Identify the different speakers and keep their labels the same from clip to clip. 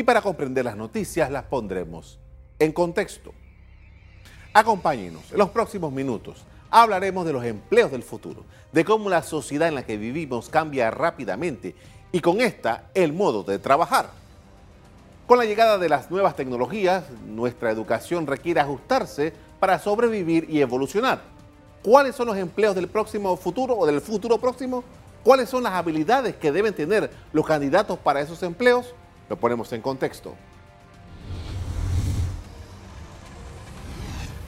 Speaker 1: y para comprender las noticias las pondremos en contexto. Acompáñenos en los próximos minutos. Hablaremos de los empleos del futuro, de cómo la sociedad en la que vivimos cambia rápidamente y con esta el modo de trabajar. Con la llegada de las nuevas tecnologías, nuestra educación requiere ajustarse para sobrevivir y evolucionar. ¿Cuáles son los empleos del próximo futuro o del futuro próximo? ¿Cuáles son las habilidades que deben tener los candidatos para esos empleos? Lo ponemos en contexto.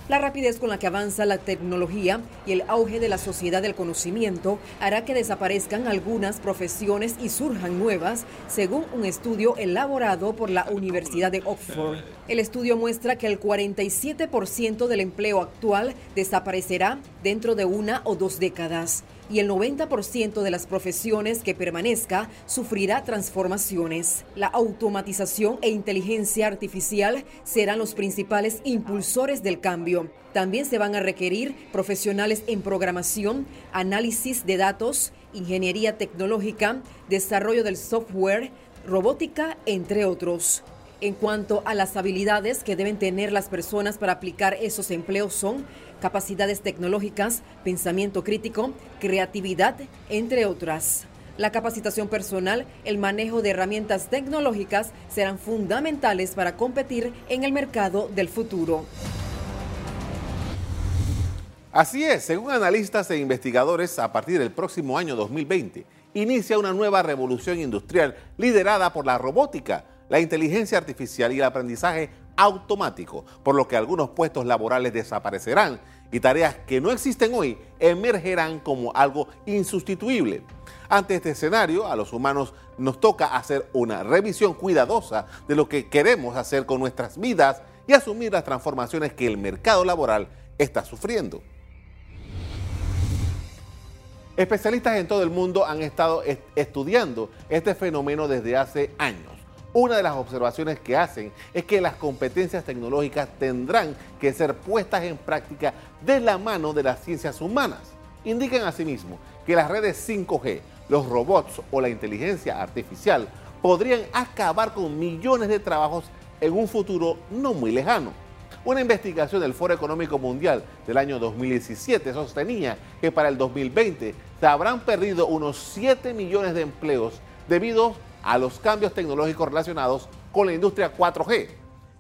Speaker 2: La rapidez con la que avanza la tecnología y el auge de la sociedad del conocimiento hará que desaparezcan algunas profesiones y surjan nuevas, según un estudio elaborado por la Universidad de Oxford. El estudio muestra que el 47% del empleo actual desaparecerá dentro de una o dos décadas y el 90% de las profesiones que permanezca sufrirá transformaciones. La automatización e inteligencia artificial serán los principales impulsores del cambio. También se van a requerir profesionales en programación, análisis de datos, ingeniería tecnológica, desarrollo del software, robótica, entre otros. En cuanto a las habilidades que deben tener las personas para aplicar esos empleos son capacidades tecnológicas, pensamiento crítico, creatividad, entre otras. La capacitación personal, el manejo de herramientas tecnológicas serán fundamentales para competir en el mercado del futuro.
Speaker 1: Así es, según analistas e investigadores, a partir del próximo año 2020 inicia una nueva revolución industrial liderada por la robótica, la inteligencia artificial y el aprendizaje automático, por lo que algunos puestos laborales desaparecerán y tareas que no existen hoy emergerán como algo insustituible. Ante este escenario, a los humanos nos toca hacer una revisión cuidadosa de lo que queremos hacer con nuestras vidas y asumir las transformaciones que el mercado laboral está sufriendo. Especialistas en todo el mundo han estado estudiando este fenómeno desde hace años. Una de las observaciones que hacen es que las competencias tecnológicas tendrán que ser puestas en práctica de la mano de las ciencias humanas. Indican asimismo que las redes 5G, los robots o la inteligencia artificial podrían acabar con millones de trabajos en un futuro no muy lejano. Una investigación del Foro Económico Mundial del año 2017 sostenía que para el 2020 se habrán perdido unos 7 millones de empleos debido a a los cambios tecnológicos relacionados con la industria 4G.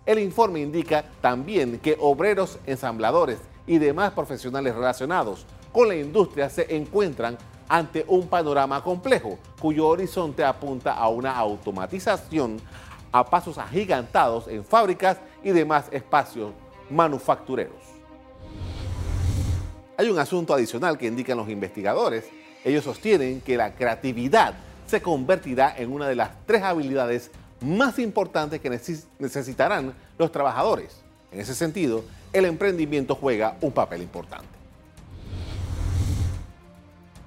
Speaker 1: El informe indica también que obreros, ensambladores y demás profesionales relacionados con la industria se encuentran ante un panorama complejo, cuyo horizonte apunta a una automatización a pasos agigantados en fábricas y demás espacios manufactureros. Hay un asunto adicional que indican los investigadores. Ellos sostienen que la creatividad se convertirá en una de las tres habilidades más importantes que necesitarán los trabajadores. En ese sentido, el emprendimiento juega un papel importante.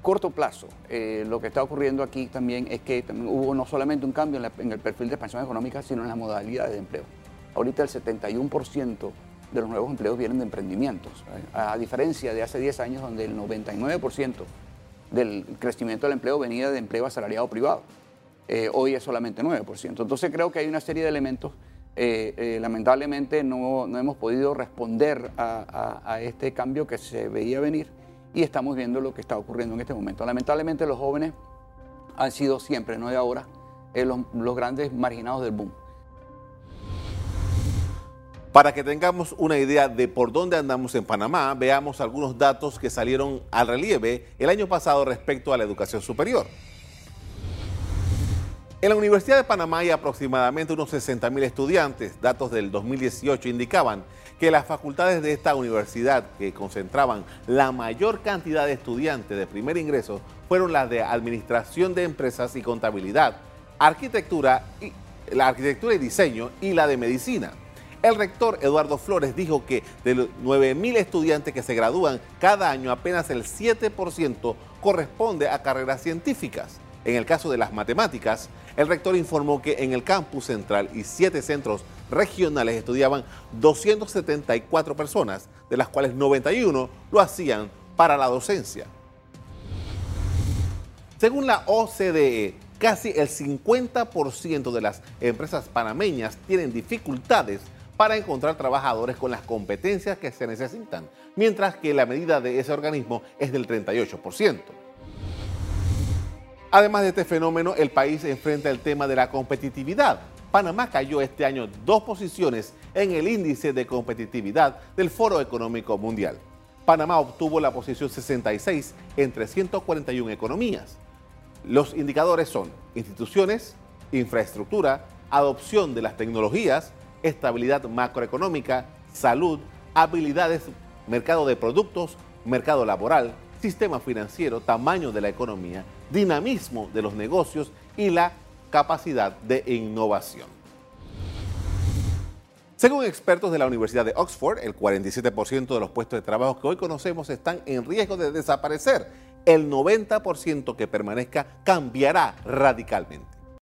Speaker 3: Corto plazo, eh, lo que está ocurriendo aquí también es que hubo no solamente un cambio en, el perfil de expansión económica, sino en las modalidades de empleo. Ahorita el 71% de los nuevos empleos vienen de emprendimientos, a diferencia de hace 10 años donde el 99% del crecimiento del empleo venía de empleo asalariado privado. Eh, hoy es solamente 9%. Entonces creo que hay una serie de elementos. Eh, eh, lamentablemente no, hemos podido responder a, este cambio que se veía venir y estamos viendo lo que está ocurriendo en este momento. Lamentablemente los jóvenes han sido siempre, no de ahora, los grandes marginados del boom.
Speaker 1: Para que tengamos una idea de por dónde andamos en Panamá, veamos algunos datos que salieron al relieve el año pasado respecto a la educación superior. En la Universidad de Panamá hay aproximadamente unos 60 mil estudiantes. Datos del 2018 indicaban que las facultades de esta universidad, que concentraban la mayor cantidad de estudiantes de primer ingreso, fueron las de Administración de Empresas y Contabilidad, Arquitectura y, la Arquitectura y Diseño y la de Medicina. El rector Eduardo Flores dijo que de los 9.000 estudiantes que se gradúan cada año, apenas el 7% corresponde a carreras científicas. En el caso de las matemáticas, el rector informó que en el campus central y siete centros regionales estudiaban 274 personas, de las cuales 91 lo hacían para la docencia. Según la OCDE, casi el 50% de las empresas panameñas tienen dificultades para encontrar trabajadores con las competencias que se necesitan, mientras que la medida de ese organismo es del 38%. Además de este fenómeno, el país enfrenta el tema de la competitividad. Panamá cayó este año dos posiciones en el índice de competitividad del Foro Económico Mundial. Panamá obtuvo la posición 66 entre 141 economías. Los indicadores son instituciones, infraestructura, adopción de las tecnologías, estabilidad macroeconómica, salud, habilidades, mercado de productos, mercado laboral, sistema financiero, tamaño de la economía, dinamismo de los negocios y la capacidad de innovación. Según expertos de la Universidad de Oxford, el 47% de los puestos de trabajo que hoy conocemos están en riesgo de desaparecer. El 90% que permanezca cambiará radicalmente.